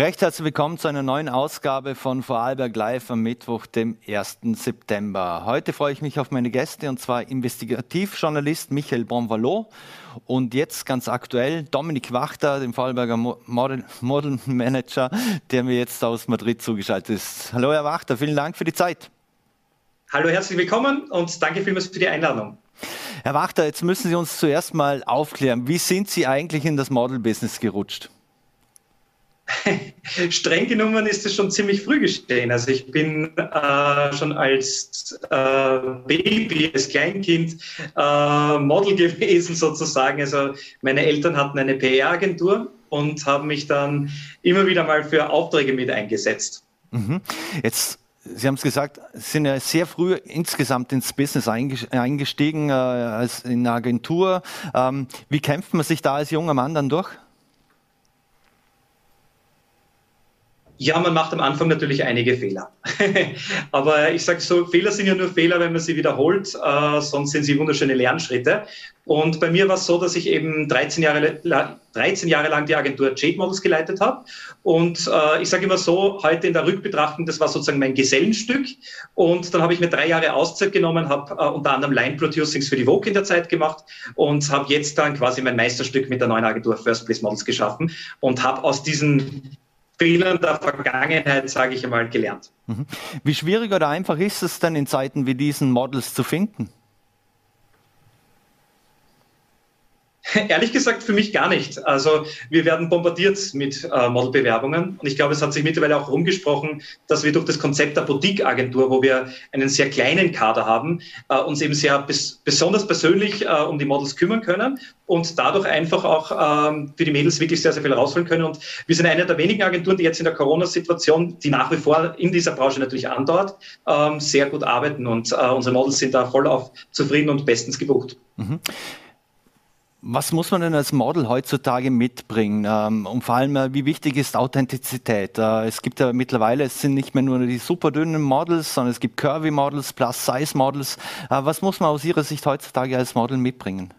Recht herzlich willkommen zu einer neuen Ausgabe von Vorarlberg Live am Mittwoch, dem 1. September. Heute freue ich mich auf meine Gäste und zwar Investigativjournalist Michael Bonvallot und jetzt ganz aktuell Dominik Wachter, dem Vorarlberger Model, Model Manager, der mir jetzt aus Madrid zugeschaltet ist. Hallo Herr Wachter, vielen Dank für die Zeit. Hallo, herzlich willkommen und danke vielmals für die Einladung. Herr Wachter, jetzt müssen Sie uns zuerst mal aufklären, wie sind Sie eigentlich in das Model-Business gerutscht? Streng genommen ist es schon ziemlich früh geschehen. Also ich bin äh, schon als äh, Baby, als Kleinkind äh, Model gewesen sozusagen. Also meine Eltern hatten eine PR-Agentur und haben mich dann immer wieder mal für Aufträge mit eingesetzt. Mhm. Jetzt Sie haben es gesagt, sind ja sehr früh insgesamt ins Business eingestiegen äh, als in einer Agentur. Ähm, wie kämpft man sich da als junger Mann dann durch? Ja, man macht am Anfang natürlich einige Fehler. Aber ich sage so, Fehler sind ja nur Fehler, wenn man sie wiederholt, äh, sonst sind sie wunderschöne Lernschritte. Und bei mir war es so, dass ich eben 13 Jahre, 13 Jahre lang die Agentur Jade Models geleitet habe. Und äh, ich sage immer so, heute in der Rückbetrachtung, das war sozusagen mein Gesellenstück. Und dann habe ich mir drei Jahre Auszeit genommen, habe äh, unter anderem Line Producings für die Vogue in der Zeit gemacht und habe jetzt dann quasi mein Meisterstück mit der neuen Agentur First Place Models geschaffen und habe aus diesen Fehlern der Vergangenheit, sage ich einmal, gelernt. Mhm. Wie schwierig oder einfach ist es denn in Zeiten wie diesen Models zu finden? Ehrlich gesagt, für mich gar nicht. Also wir werden bombardiert mit äh, Modelbewerbungen und ich glaube, es hat sich mittlerweile auch rumgesprochen, dass wir durch das Konzept der Boutique-Agentur, wo wir einen sehr kleinen Kader haben, äh, uns eben sehr bes besonders persönlich äh, um die Models kümmern können und dadurch einfach auch ähm, für die Mädels wirklich sehr, sehr viel rausholen können. Und wir sind eine der wenigen Agenturen, die jetzt in der Corona-Situation, die nach wie vor in dieser Branche natürlich andauert, ähm, sehr gut arbeiten und äh, unsere Models sind da voll auf zufrieden und bestens gebucht. Mhm. Was muss man denn als Model heutzutage mitbringen? Ähm, und vor allem, äh, wie wichtig ist Authentizität? Äh, es gibt ja mittlerweile, es sind nicht mehr nur die super dünnen Models, sondern es gibt Curvy Models, Plus Size Models. Äh, was muss man aus Ihrer Sicht heutzutage als Model mitbringen?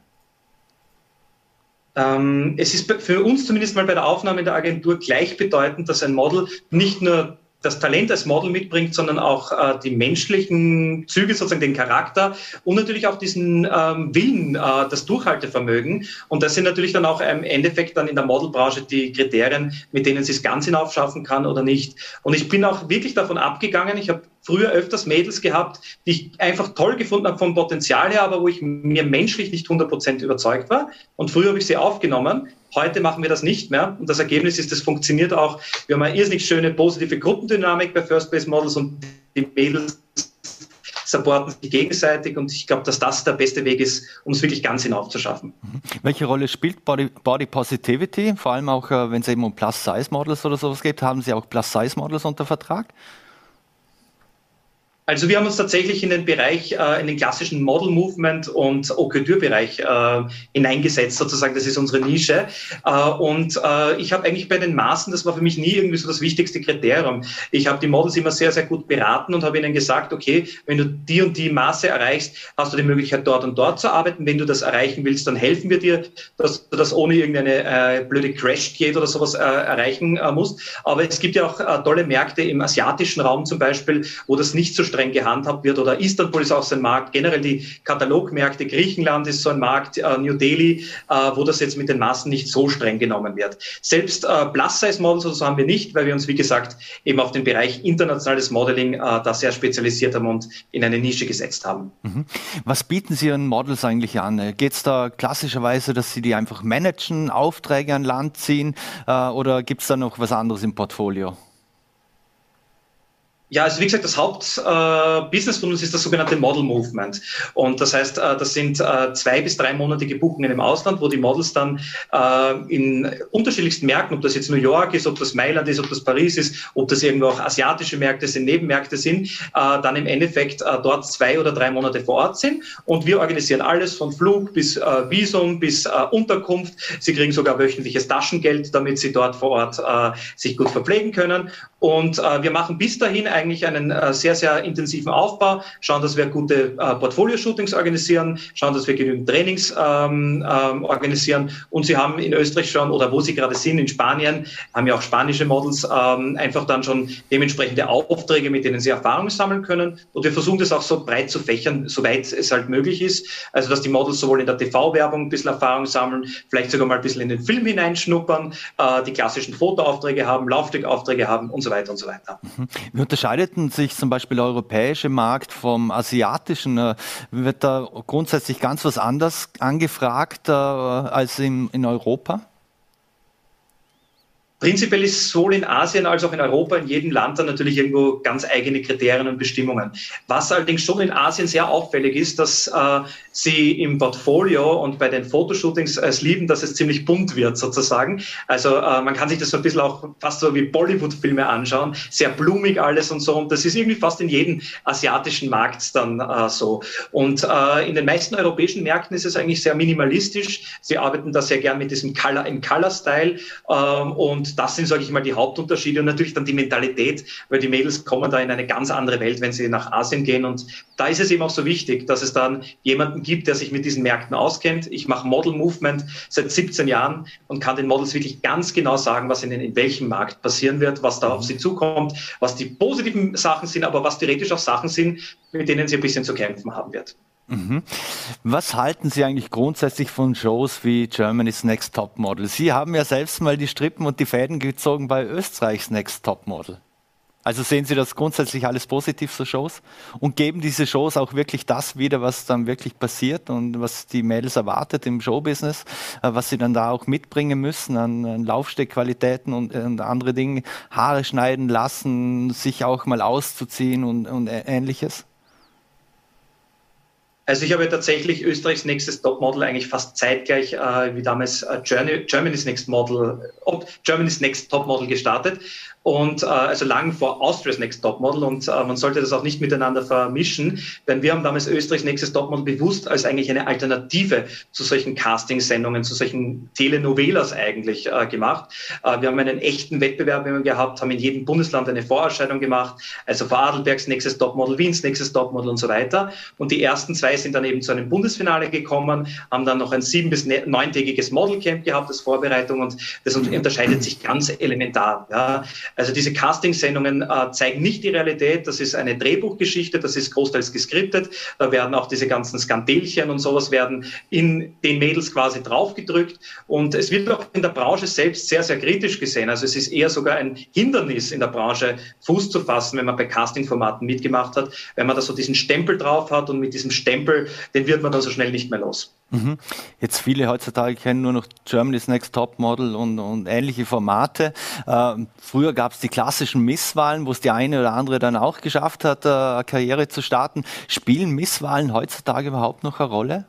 Ähm, es ist für uns zumindest mal bei der Aufnahme in der Agentur gleichbedeutend, dass ein Model nicht nur das Talent als Model mitbringt, sondern auch äh, die menschlichen Züge, sozusagen den Charakter und natürlich auch diesen ähm, Willen, äh, das Durchhaltevermögen. Und das sind natürlich dann auch im Endeffekt dann in der Modelbranche die Kriterien, mit denen sie es ganz hinaufschaffen kann oder nicht. Und ich bin auch wirklich davon abgegangen, ich habe früher öfters Mädels gehabt, die ich einfach toll gefunden habe vom Potenzial her, aber wo ich mir menschlich nicht 100% überzeugt war. Und früher habe ich sie aufgenommen. Heute machen wir das nicht mehr. Und das Ergebnis ist, das funktioniert auch. Wir haben eine irrsinnig schöne positive Gruppendynamik bei First Base Models und die Mädels supporten sich gegenseitig und ich glaube, dass das der beste Weg ist, um es wirklich ganz hinaufzuschaffen. Mhm. Welche Rolle spielt Body, Body Positivity? Vor allem auch, äh, wenn es eben um Plus-Size-Models oder sowas geht, haben Sie auch Plus-Size-Models unter Vertrag? Also wir haben uns tatsächlich in den Bereich, äh, in den klassischen Model Movement und Haute Couture-Bereich äh, hineingesetzt, sozusagen. Das ist unsere Nische. Äh, und ich habe eigentlich bei den Maßen, das war für mich nie irgendwie so das wichtigste Kriterium. Ich habe die Models immer sehr, sehr gut beraten und habe ihnen gesagt, okay, wenn du die und die Maße erreichst, hast du die Möglichkeit, dort und dort zu arbeiten. Wenn du das erreichen willst, dann helfen wir dir, dass du das ohne irgendeine blöde Crash-Diät oder sowas erreichen musst. Aber es gibt ja auch tolle Märkte im asiatischen Raum zum Beispiel, wo das nicht so streng streng gehandhabt wird. Oder Istanbul ist auch so ein Markt. Generell die Katalogmärkte, Griechenland ist so ein Markt, äh, New Delhi, äh, wo das jetzt mit den Massen nicht so streng genommen wird. Selbst äh, Plus-Size-Models oder so haben wir nicht, weil wir uns, wie gesagt, eben auf den Bereich internationales Modeling äh, da sehr spezialisiert haben und in eine Nische gesetzt haben. Mhm. Was bieten Sie Ihren Models eigentlich an? Geht es da klassischerweise, dass Sie die einfach managen, Aufträge an Land ziehen äh, oder gibt es da noch was anderes im Portfolio? Ja, also wie gesagt, das Hauptbusiness äh, von uns ist das sogenannte Model Movement. Und das heißt, äh, das sind äh, zwei bis dreimonatige Buchungen im Ausland, wo die Models dann äh, in unterschiedlichsten Märkten, ob das jetzt New York ist, ob das Mailand ist, ob das Paris ist, ob das irgendwo auch asiatische Märkte sind, Nebenmärkte sind, äh, dann im Endeffekt äh, dort zwei oder drei Monate vor Ort sind. Und wir organisieren alles von Flug bis Visum bis Unterkunft. Sie kriegen sogar wöchentliches Taschengeld, damit sie dort vor Ort sich gut verpflegen können. Und wir machen bis dahin eigentlich einen äh, sehr, sehr intensiven Aufbau, schauen, dass wir gute äh, Portfolio-Shootings organisieren, schauen, dass wir genügend Trainings ähm, ähm, organisieren. Und sie haben in Österreich schon, oder wo sie gerade sind, in Spanien, haben ja auch spanische Models, ähm, einfach dann schon dementsprechende Aufträge, mit denen sie Erfahrung sammeln können. Und wir versuchen das auch so breit zu fächern, soweit es halt möglich ist. Also, dass die Models sowohl in der TV-Werbung ein bisschen Erfahrung sammeln, vielleicht sogar mal ein bisschen in den Film hineinschnuppern, äh, die klassischen Fotoaufträge haben, Laufstückaufträge haben und so weiter und so weiter. Mhm. Wie unterscheidet sich zum Beispiel der europäische Markt vom asiatischen? Äh, wird da grundsätzlich ganz was anders angefragt äh, als in, in Europa? Prinzipiell ist sowohl in Asien als auch in Europa, in jedem Land dann natürlich irgendwo ganz eigene Kriterien und Bestimmungen. Was allerdings schon in Asien sehr auffällig ist, dass äh, sie im Portfolio und bei den Fotoshootings es lieben, dass es ziemlich bunt wird sozusagen. Also äh, man kann sich das so ein bisschen auch fast so wie Bollywood-Filme anschauen, sehr blumig alles und so. Und das ist irgendwie fast in jedem asiatischen Markt dann äh, so. Und äh, in den meisten europäischen Märkten ist es eigentlich sehr minimalistisch. Sie arbeiten da sehr gern mit diesem Color in Color-Style ähm, und das sind, sage ich mal, die Hauptunterschiede und natürlich dann die Mentalität, weil die Mädels kommen da in eine ganz andere Welt, wenn sie nach Asien gehen. Und da ist es eben auch so wichtig, dass es dann jemanden gibt, der sich mit diesen Märkten auskennt. Ich mache Model Movement seit 17 Jahren und kann den Models wirklich ganz genau sagen, was ihnen in welchem Markt passieren wird, was da auf sie zukommt, was die positiven Sachen sind, aber was theoretisch auch Sachen sind, mit denen sie ein bisschen zu kämpfen haben wird. Mhm. Was halten Sie eigentlich grundsätzlich von Shows wie Germany's Next Top Model? Sie haben ja selbst mal die Strippen und die Fäden gezogen bei Österreichs Next Top Model. Also sehen Sie das grundsätzlich alles positiv, so Shows? Und geben diese Shows auch wirklich das wieder, was dann wirklich passiert und was die Mädels erwartet im Showbusiness, äh, was sie dann da auch mitbringen müssen an, Laufsteckqualitäten und, und, andere Dinge, Haare schneiden lassen, sich auch mal auszuziehen und, und ähnliches? Also ich habe tatsächlich Österreichs nächstes Topmodel eigentlich fast zeitgleich äh, wie damals äh, Germany's Next Model, Germany's Next Topmodel gestartet und äh, also lang vor Austria's Next Topmodel und äh, man sollte das auch nicht miteinander vermischen, denn wir haben damals Österreichs nächstes Topmodel bewusst als eigentlich eine Alternative zu solchen Casting-Sendungen, zu solchen Telenovelas eigentlich äh, gemacht. Äh, wir haben einen echten Wettbewerb gehabt, haben in jedem Bundesland eine Vorerscheinung gemacht, also vor Adelbergs nächstes Topmodel, Wiens nächstes Topmodel und so weiter. Und die ersten zwei sind dann eben zu einem Bundesfinale gekommen, haben dann noch ein sieben- bis ne-, neuntägiges Modelcamp gehabt als Vorbereitung und das unterscheidet sich ganz elementar. Ja. Also diese Casting-Sendungen äh, zeigen nicht die Realität. Das ist eine Drehbuchgeschichte, das ist großteils geskriptet. Da werden auch diese ganzen Skandelchen und sowas werden in den Mädels quasi draufgedrückt. Und es wird auch in der Branche selbst sehr, sehr kritisch gesehen. Also es ist eher sogar ein Hindernis in der Branche, Fuß zu fassen, wenn man bei Casting-Formaten mitgemacht hat, wenn man da so diesen Stempel drauf hat und mit diesem Stempel, den wird man dann so schnell nicht mehr los. Mhm. Jetzt viele heutzutage kennen nur noch Germany's Next Top Model und, und ähnliche Formate. Äh, früher gab es die klassischen Misswahlen, wo es die eine oder andere dann auch geschafft hat, äh, eine Karriere zu starten. Spielen Misswahlen heutzutage überhaupt noch eine Rolle?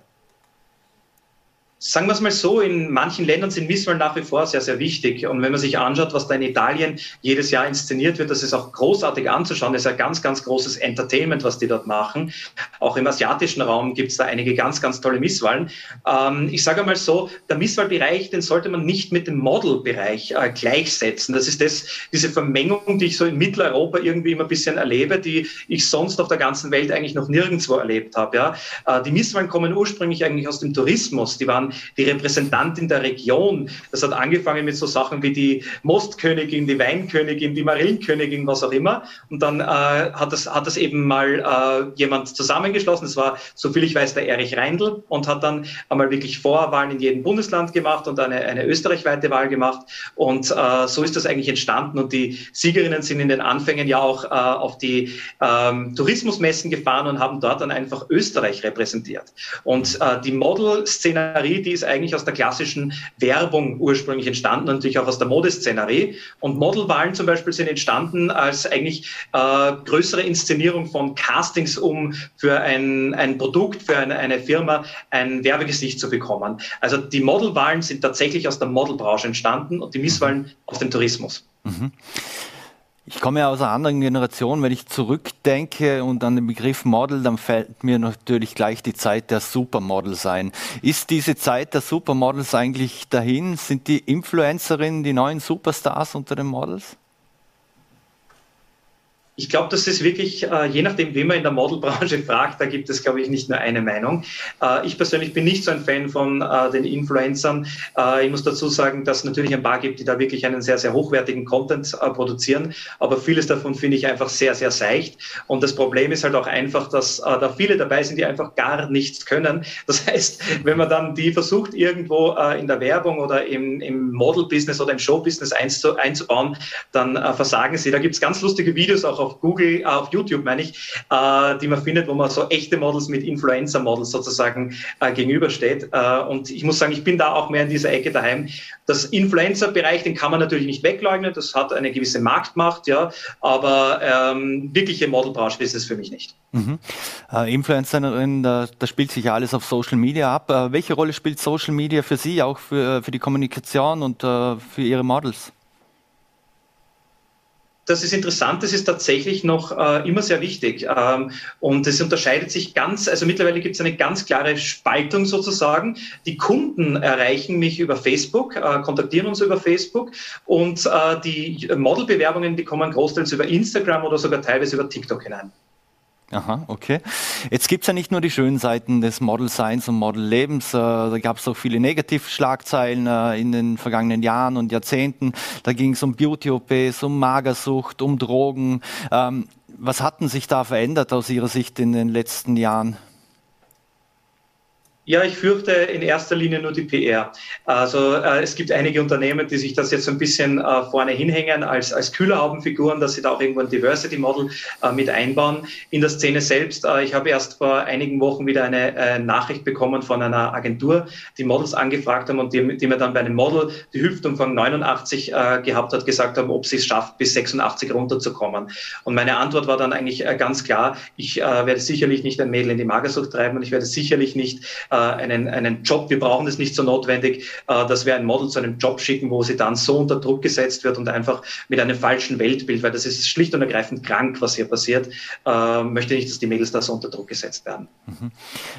Sagen wir es mal so, in manchen Ländern sind Misswahlen nach wie vor sehr, sehr wichtig. Und wenn man sich anschaut, was da in Italien jedes Jahr inszeniert wird, das ist auch großartig anzuschauen. Das ist ein ganz, ganz großes Entertainment, was die dort machen. Auch im asiatischen Raum gibt es da einige ganz, ganz tolle Misswahlen. Ähm, ich sage mal so, der Misswahlbereich, den sollte man nicht mit dem Modelbereich äh, gleichsetzen. Das ist das, diese Vermengung, die ich so in Mitteleuropa irgendwie immer ein bisschen erlebe, die ich sonst auf der ganzen Welt eigentlich noch nirgendwo erlebt habe. Ja? Äh, die Misswahlen kommen ursprünglich eigentlich aus dem Tourismus. Die waren die Repräsentantin der Region. Das hat angefangen mit so Sachen wie die Mostkönigin, die Weinkönigin, die Marillenkönigin, was auch immer. Und dann äh, hat, das, hat das eben mal äh, jemand zusammengeschlossen. Das war, soviel ich weiß, der Erich Reindl und hat dann einmal wirklich Vorwahlen in jedem Bundesland gemacht und eine, eine österreichweite Wahl gemacht. Und äh, so ist das eigentlich entstanden. Und die Siegerinnen sind in den Anfängen ja auch äh, auf die ähm, Tourismusmessen gefahren und haben dort dann einfach Österreich repräsentiert. Und äh, die Model-Szenerie, die ist eigentlich aus der klassischen Werbung ursprünglich entstanden, natürlich auch aus der Modeszenerie. Und Modelwahlen zum Beispiel sind entstanden als eigentlich äh, größere Inszenierung von Castings, um für ein, ein Produkt, für eine, eine Firma ein Werbegesicht zu bekommen. Also die Modelwahlen sind tatsächlich aus der Modelbranche entstanden und die Misswahlen aus dem Tourismus. Mhm. Ich komme ja aus einer anderen Generation. Wenn ich zurückdenke und an den Begriff Model, dann fällt mir natürlich gleich die Zeit der Supermodels ein. Ist diese Zeit der Supermodels eigentlich dahin? Sind die Influencerinnen die neuen Superstars unter den Models? Ich glaube, das ist wirklich, äh, je nachdem, wie man in der Modelbranche fragt, da gibt es, glaube ich, nicht nur eine Meinung. Äh, ich persönlich bin nicht so ein Fan von äh, den Influencern. Ich muss dazu sagen, dass es natürlich ein paar gibt, die da wirklich einen sehr, sehr hochwertigen Content produzieren. Aber vieles davon finde ich einfach sehr, sehr seicht. Und das Problem ist halt auch einfach, dass da viele dabei sind, die einfach gar nichts können. Das heißt, wenn man dann die versucht, irgendwo in der Werbung oder im, im Model-Business oder im Show-Business einzubauen, dann versagen sie. Da gibt es ganz lustige Videos auch auf Google, äh, auf YouTube meine ich, äh, die man findet, wo man so echte Models mit Influencer-Models sozusagen äh, gegenübersteht. Und ich muss sagen, ich bin da auch mehr in dieser Ecke daheim. Das Influencer-Bereich, den kann man natürlich nicht wegleugnen. Das hat eine gewisse Marktmacht, ja. Aber ähm, wirkliche Modelbranche ist es für mich nicht. Mhm. Äh, Influencerin, da, da, spielt sich ja alles auf Social Media ab. Äh, welche Rolle spielt Social Media für Sie, auch für, für die Kommunikation und äh, für Ihre Models? Das ist interessant, das ist tatsächlich noch äh, immer sehr wichtig. Ähm, und es unterscheidet sich ganz, also mittlerweile gibt es eine ganz klare Spaltung sozusagen. Die Kunden erreichen mich über Facebook, äh, kontaktieren uns über Facebook und äh, die Modelbewerbungen, die kommen großteils über Instagram oder sogar teilweise über TikTok hinein. Aha, okay. Jetzt gibt es ja nicht nur die schönen Seiten des Model Science und Model Lebens. Äh, da gab es auch viele Negativschlagzeilen äh, in den vergangenen Jahren und Jahrzehnten. Da ging es um Beauty-OPs, um Magersucht, um Drogen. Ähm, was hatten sich da verändert aus Ihrer Sicht in den letzten Jahren? Ja, ich fürchte in erster Linie nur die PR. Also äh, es gibt einige Unternehmen, die sich das jetzt ein bisschen äh, vorne hinhängen als, als Kühlerhaubenfiguren, dass sie da auch irgendwo ein Diversity Model äh, mit einbauen. In der Szene selbst, äh, ich habe erst vor einigen Wochen wieder eine äh, Nachricht bekommen von einer Agentur, die Models angefragt haben und die, die mir dann bei einem Model die Hüftumfang 89 äh, gehabt hat, gesagt haben, ob sie es schafft, bis 86 runterzukommen. Und meine Antwort war dann eigentlich ganz klar, ich werde sicherlich nicht ein Mädel in die Magersucht treiben und ich werde sicherlich nicht äh, einen, einen Job, wir brauchen es nicht so notwendig, äh, dass wir ein Model zu einem Job schicken, wo sie dann so unter Druck gesetzt wird und einfach mit einem falschen Weltbild, weil das ist schlicht und ergreifend krank, was hier passiert, äh, möchte nicht, dass die Mädels da so unter Druck gesetzt werden. Mhm.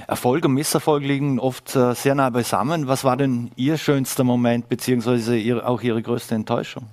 Erfolg und Misserfolg liegen oft äh, sehr nah beisammen. Was war denn Ihr schönster Moment, beziehungsweise ihr, auch Ihre größte Enttäuschung?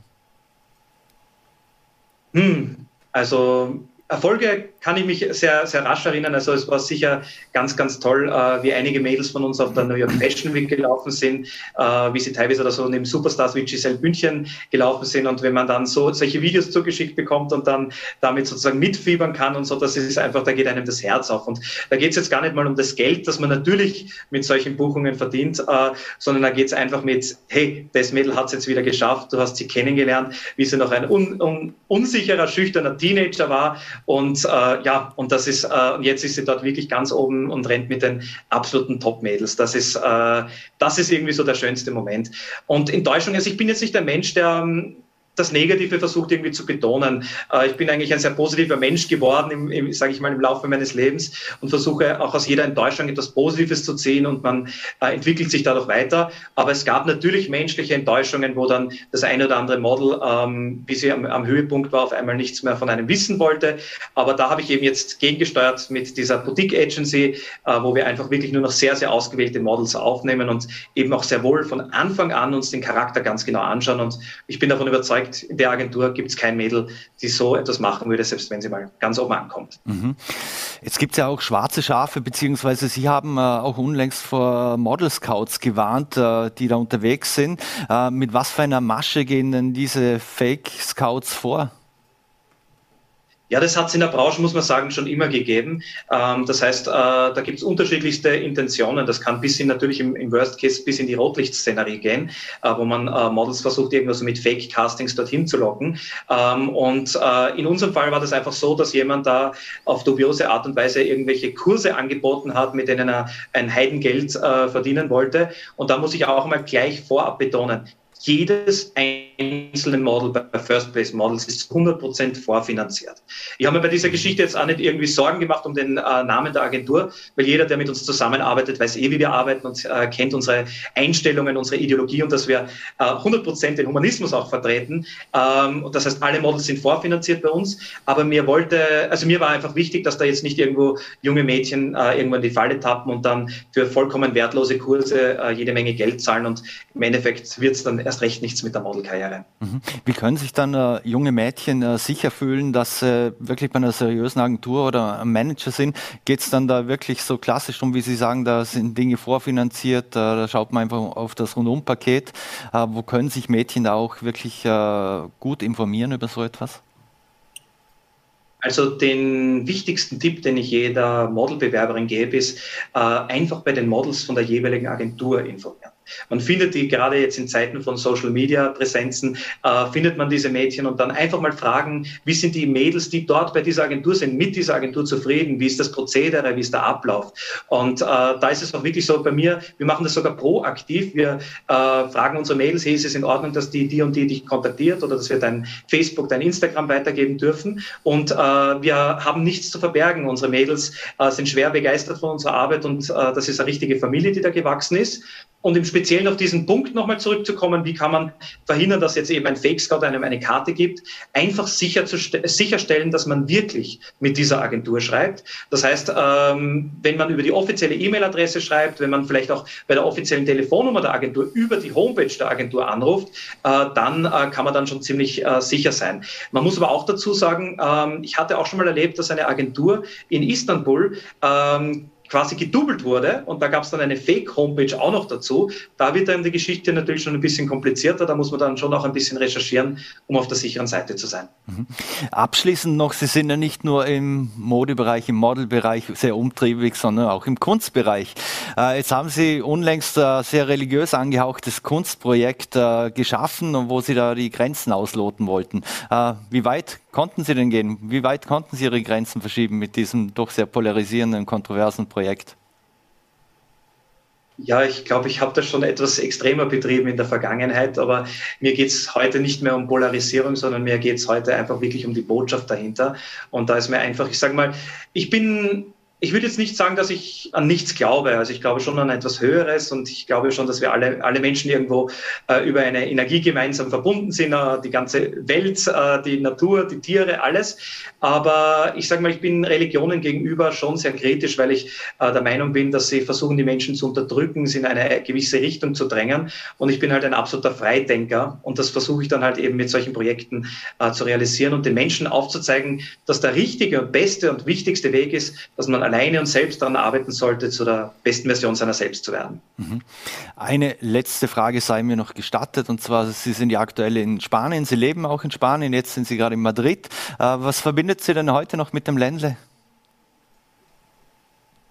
Hm, also Erfolge kann ich mich sehr, sehr rasch erinnern. Also es war sicher ganz, ganz toll, äh, wie einige Mädels von uns auf der New York Fashion Week gelaufen sind, äh, wie sie teilweise oder so neben Superstars wie Giselle Bündchen gelaufen sind. Und wenn man dann so solche Videos zugeschickt bekommt und dann damit sozusagen mitfiebern kann und so, das ist einfach, da geht einem das Herz auf. Und da geht es jetzt gar nicht mal um das Geld, das man natürlich mit solchen Buchungen verdient, äh, sondern da geht es einfach mit, hey, das Mädel hat es jetzt wieder geschafft, du hast sie kennengelernt, wie sie noch ein un, un, unsicherer, schüchterner Teenager war und äh, ja, und das ist, äh, jetzt ist sie dort wirklich ganz oben und rennt mit den absoluten Top-Mädels. Das ist, äh, das ist irgendwie so der schönste Moment. Und Enttäuschung, also ich bin jetzt nicht der Mensch, der ähm, das Negative versucht irgendwie zu betonen. Äh, ich bin eigentlich ein sehr positiver Mensch geworden, im, im sage ich mal, im Laufe meines Lebens und versuche auch aus jeder Enttäuschung etwas Positives zu ziehen und man äh, entwickelt sich dadurch weiter. Aber es gab natürlich menschliche Enttäuschungen, wo dann das eine oder andere Model, ähm, bis sie am, am Höhepunkt war, auf einmal nichts mehr von einem wissen wollte. Aber da habe ich eben jetzt gegengesteuert mit dieser Boutique Agency, äh, wo wir einfach wirklich nur noch sehr, sehr ausgewählte Models aufnehmen und eben auch sehr wohl von Anfang an uns den Charakter ganz genau anschauen. Und ich bin davon überzeugt, überzeugt, in der Agentur gibt es kein Mädel, die so etwas machen würde, selbst wenn sie mal ganz oben ankommt. Mhm. Jetzt gibt es ja auch schwarze Schafe, beziehungsweise Sie haben äh, auch unlängst vor Model Scouts gewarnt, äh, die da unterwegs sind. Äh, mit was für einer Masche gehen denn diese Fake Scouts vor? Ja, das hat es in der Branche, muss man sagen, schon immer gegeben. Ähm, das heißt, äh, da gibt es unterschiedlichste Intentionen. Das kann bis hin natürlich im, im Worst Case bis in die Rotlichtszenerie gehen, äh, wo man äh, Models versucht, irgendwas mit Fake-Castings dorthin zu locken. Ähm, und äh, in unserem Fall war das einfach so, dass jemand da auf dubiose Art und Weise irgendwelche Kurse angeboten hat, mit denen er ein Heidengeld äh, verdienen wollte. Und da muss ich auch mal gleich vorab betonen, jedes einzelne Model bei First Place Models ist 100% vorfinanziert. Ich habe mir bei dieser Geschichte jetzt auch nicht irgendwie Sorgen gemacht um den äh, Namen der Agentur, weil jeder, der mit uns zusammenarbeitet, weiß eh, wie wir arbeiten und äh, kennt unsere Einstellungen, unsere Ideologie und dass wir äh, 100% den Humanismus auch vertreten. Ähm, das heißt, alle Models sind vorfinanziert bei uns, aber mir wollte, also mir war einfach wichtig, dass da jetzt nicht irgendwo junge Mädchen äh, irgendwann die Falle tappen und dann für vollkommen wertlose Kurse äh, jede Menge Geld zahlen und im Endeffekt wird es dann erst recht nichts mit der Modelkarriere. Mhm. Wie können sich dann äh, junge Mädchen äh, sicher fühlen, dass sie wirklich bei einer seriösen Agentur oder einem Manager sind? Geht es dann da wirklich so klassisch um, wie Sie sagen, da sind Dinge vorfinanziert, äh, da schaut man einfach auf das Rundumpaket. Äh, wo können sich Mädchen da auch wirklich äh, gut informieren über so etwas? Also den wichtigsten Tipp, den ich jeder Modelbewerberin gebe, ist äh, einfach bei den Models von der jeweiligen Agentur informieren. Man findet die gerade jetzt in Zeiten von Social Media Präsenzen, äh, findet man diese Mädchen und dann einfach mal fragen, wie sind die Mädels, die dort bei dieser Agentur sind, mit dieser Agentur zufrieden? Wie ist das Prozedere? Wie ist der Ablauf? Und äh, da ist es auch wirklich so bei mir, wir machen das sogar proaktiv. Wir äh, fragen unsere Mädels, hey, ist es in Ordnung, dass die, die und die dich kontaktiert oder dass wir dein Facebook, dein Instagram weitergeben dürfen? Und äh, wir haben nichts zu verbergen. Unsere Mädels äh, sind schwer begeistert von unserer Arbeit und äh, das ist eine richtige Familie, die da gewachsen ist. Und im Speziellen auf diesen Punkt nochmal zurückzukommen, wie kann man verhindern, dass jetzt eben ein Fake-Scout einem eine Karte gibt, einfach sicher zu sicherstellen, dass man wirklich mit dieser Agentur schreibt. Das heißt, ähm, wenn man über die offizielle E-Mail-Adresse schreibt, wenn man vielleicht auch bei der offiziellen Telefonnummer der Agentur über die Homepage der Agentur anruft, äh, dann äh, kann man dann schon ziemlich äh, sicher sein. Man muss aber auch dazu sagen, ähm, ich hatte auch schon mal erlebt, dass eine Agentur in Istanbul ähm, quasi gedoubelt wurde und da gab es dann eine Fake-Homepage auch noch dazu. Da wird dann die Geschichte natürlich schon ein bisschen komplizierter. Da muss man dann schon auch ein bisschen recherchieren, um auf der sicheren Seite zu sein. Mhm. Abschließend noch, Sie sind ja nicht nur im Modebereich, im Modelbereich sehr umtriebig, sondern auch im Kunstbereich. Äh, jetzt haben Sie unlängst ein sehr religiös angehauchtes Kunstprojekt äh, geschaffen, wo Sie da die Grenzen ausloten wollten. Äh, wie weit konnten Sie denn gehen? Wie weit konnten Sie Ihre Grenzen verschieben mit diesem doch sehr polarisierenden, kontroversen Projekt? Ja, ich glaube, ich habe das schon etwas extremer betrieben in der Vergangenheit, aber mir geht es heute nicht mehr um Polarisierung, sondern mir geht es heute einfach wirklich um die Botschaft dahinter. Und da ist mir einfach, ich sage mal, ich bin ich würde jetzt nicht sagen, dass ich an nichts glaube. Also ich glaube schon an etwas Höheres und ich glaube schon, dass wir alle, alle Menschen irgendwo äh, über eine Energie gemeinsam verbunden sind, äh, die ganze Welt, äh, die Natur, die Tiere, alles. Aber ich sage mal, ich bin Religionen gegenüber schon sehr kritisch, weil ich äh, der Meinung bin, dass sie versuchen, die Menschen zu unterdrücken, sie in eine gewisse Richtung zu drängen. Und ich bin halt ein absoluter Freidenker und das versuche ich dann halt eben mit solchen Projekten äh, zu realisieren und den Menschen aufzuzeigen, dass der richtige und beste und wichtigste Weg ist, dass man alleine und selbst daran arbeiten sollte, zu der besten Version seiner selbst zu werden. Mhm. Eine letzte Frage sei mir noch gestattet, und zwar, Sie sind ja aktuell in Spanien, Sie leben auch in Spanien, jetzt sind Sie gerade in Madrid. Äh, was verbindet Sie denn heute noch mit dem Ländle?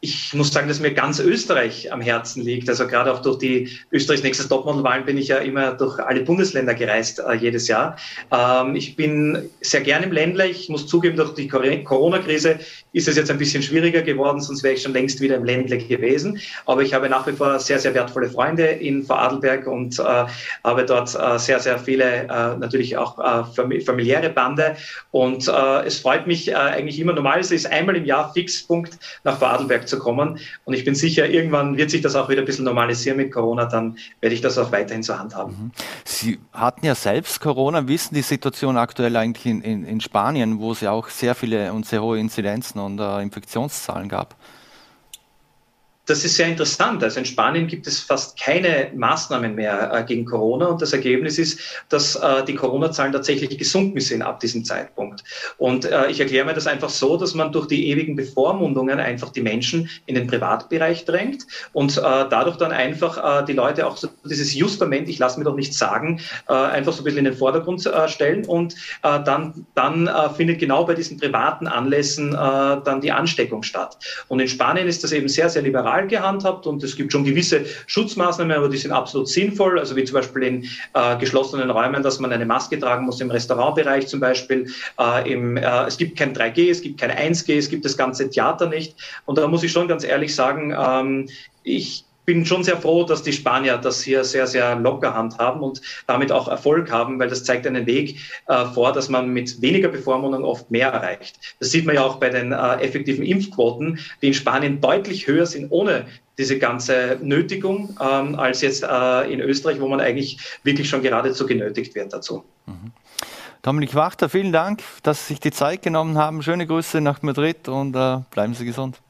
Ich muss sagen, dass mir ganz Österreich am Herzen liegt. Also gerade auch durch die Österreichs nächstes Topmodel-Wahlen bin ich ja immer durch alle Bundesländer gereist äh, jedes Jahr. Ähm, ich bin sehr gern im Ländler. Ich muss zugeben, durch die Corona-Krise ist es jetzt ein bisschen schwieriger geworden, sonst wäre ich schon längst wieder im Ländle gewesen. Aber ich habe nach wie vor sehr, sehr wertvolle Freunde in Vorarlberg und äh, habe dort äh, sehr, sehr viele, äh, natürlich auch äh, familiäre Bande. Und äh, es freut mich eigentlich immer, normalerweise ist einmal im Jahr Fixpunkt nach Vorarlberg zu kommen. Und ich bin sicher, irgendwann wird sich das auch wieder ein bisschen normalisieren mit Corona. Dann werde ich das auch weiterhin zur Hand haben. Mhm. Sie hatten ja selbst Corona, wissen die Situation aktuell eigentlich in, in, in Spanien, wo es ja auch sehr viele und sehr hohe Inzidenzen und äh, Infektionszahlen gab das ist sehr interessant. Also in Spanien gibt es fast keine Maßnahmen mehr äh, gegen Corona und das Ergebnis ist, dass äh, die Corona-Zahlen tatsächlich gesunken sind ab diesem Zeitpunkt. Und äh, ich erkläre mir das einfach so, dass man durch die ewigen Bevormundungen einfach die Menschen in den Privatbereich drängt und äh, dadurch dann einfach äh, die Leute auch so dieses Justament, ich lasse mir doch nichts sagen, äh, einfach so ein bisschen in den Vordergrund stellen und dann, dann findet genau bei diesen privaten Anlässen dann die Ansteckung statt. Und in Spanien ist das eben sehr, sehr liberal liberal gehandhabt und es gibt schon gewisse Schutzmaßnahmen, aber die sind absolut sinnvoll, also wie zum Beispiel in äh, geschlossenen Räumen, dass man eine Maske tragen muss, im Restaurantbereich zum Beispiel. Äh, im, äh, es gibt kein 3G, es gibt kein 1G, es gibt das ganze Theater nicht. Und da muss ich schon ganz ehrlich sagen, ähm, ich bin schon sehr froh, dass die Spanier das hier sehr, sehr locker handhaben und damit auch Erfolg haben, weil das zeigt einen Weg äh, vor, dass man mit weniger Bevormundung oft mehr erreicht. Das sieht man ja auch bei den äh, effektiven Impfquoten, die in Spanien deutlich höher sind, ohne diese ganze Nötigung, ähm, als jetzt äh, in Österreich, wo man eigentlich wirklich schon geradezu genötigt wird dazu. Mhm. Dominik Wachter, vielen Dank, dass Sie sich die Zeit genommen haben. Schöne Grüße nach Madrid und äh, bleiben Sie gesund.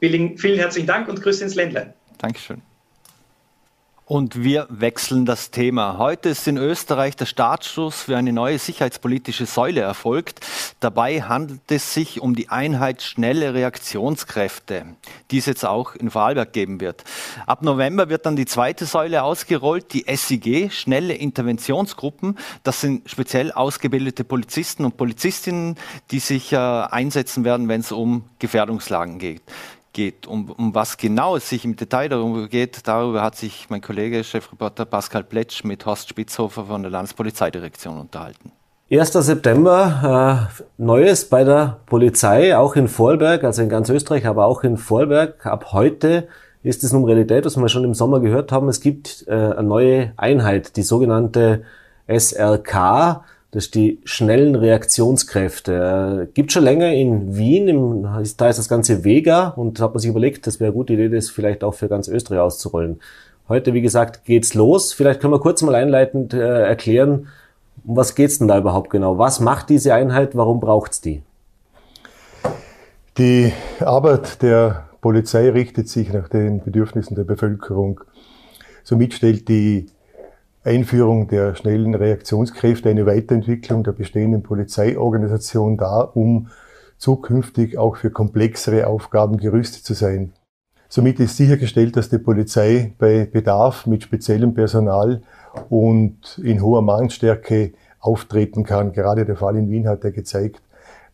Vielen, vielen herzlichen Dank und Grüße ins Ländle. Dankeschön. Und wir wechseln das Thema. Heute ist in Österreich der Startschuss für eine neue sicherheitspolitische Säule erfolgt. Dabei handelt es sich um die Einheit schnelle Reaktionskräfte, die es jetzt auch in Vorarlberg geben wird. Ab November wird dann die zweite Säule ausgerollt, die SIG, schnelle Interventionsgruppen. Das sind speziell ausgebildete Polizisten und Polizistinnen, die sich äh, einsetzen werden, wenn es um Gefährdungslagen geht geht. Um, um was genau es sich im Detail darüber geht, darüber hat sich mein Kollege, Chefreporter Pascal Pletsch mit Horst Spitzhofer von der Landespolizeidirektion unterhalten. 1. September, äh, Neues bei der Polizei, auch in Vorarlberg, also in ganz Österreich, aber auch in Vorarlberg. Ab heute ist es nun Realität, was wir schon im Sommer gehört haben. Es gibt äh, eine neue Einheit, die sogenannte SRK. Ist die schnellen Reaktionskräfte. Äh, gibt schon länger in Wien, im, da ist das ganze Vega und da hat man sich überlegt, das wäre eine gute Idee, das vielleicht auch für ganz Österreich auszurollen. Heute, wie gesagt, geht's los. Vielleicht können wir kurz mal einleitend äh, erklären, um was geht's denn da überhaupt genau? Was macht diese Einheit? Warum braucht's die? Die Arbeit der Polizei richtet sich nach den Bedürfnissen der Bevölkerung. Somit stellt die Einführung der schnellen Reaktionskräfte eine Weiterentwicklung der bestehenden Polizeiorganisation dar, um zukünftig auch für komplexere Aufgaben gerüstet zu sein. Somit ist sichergestellt, dass die Polizei bei Bedarf mit speziellem Personal und in hoher Mannstärke auftreten kann. Gerade der Fall in Wien hat ja gezeigt,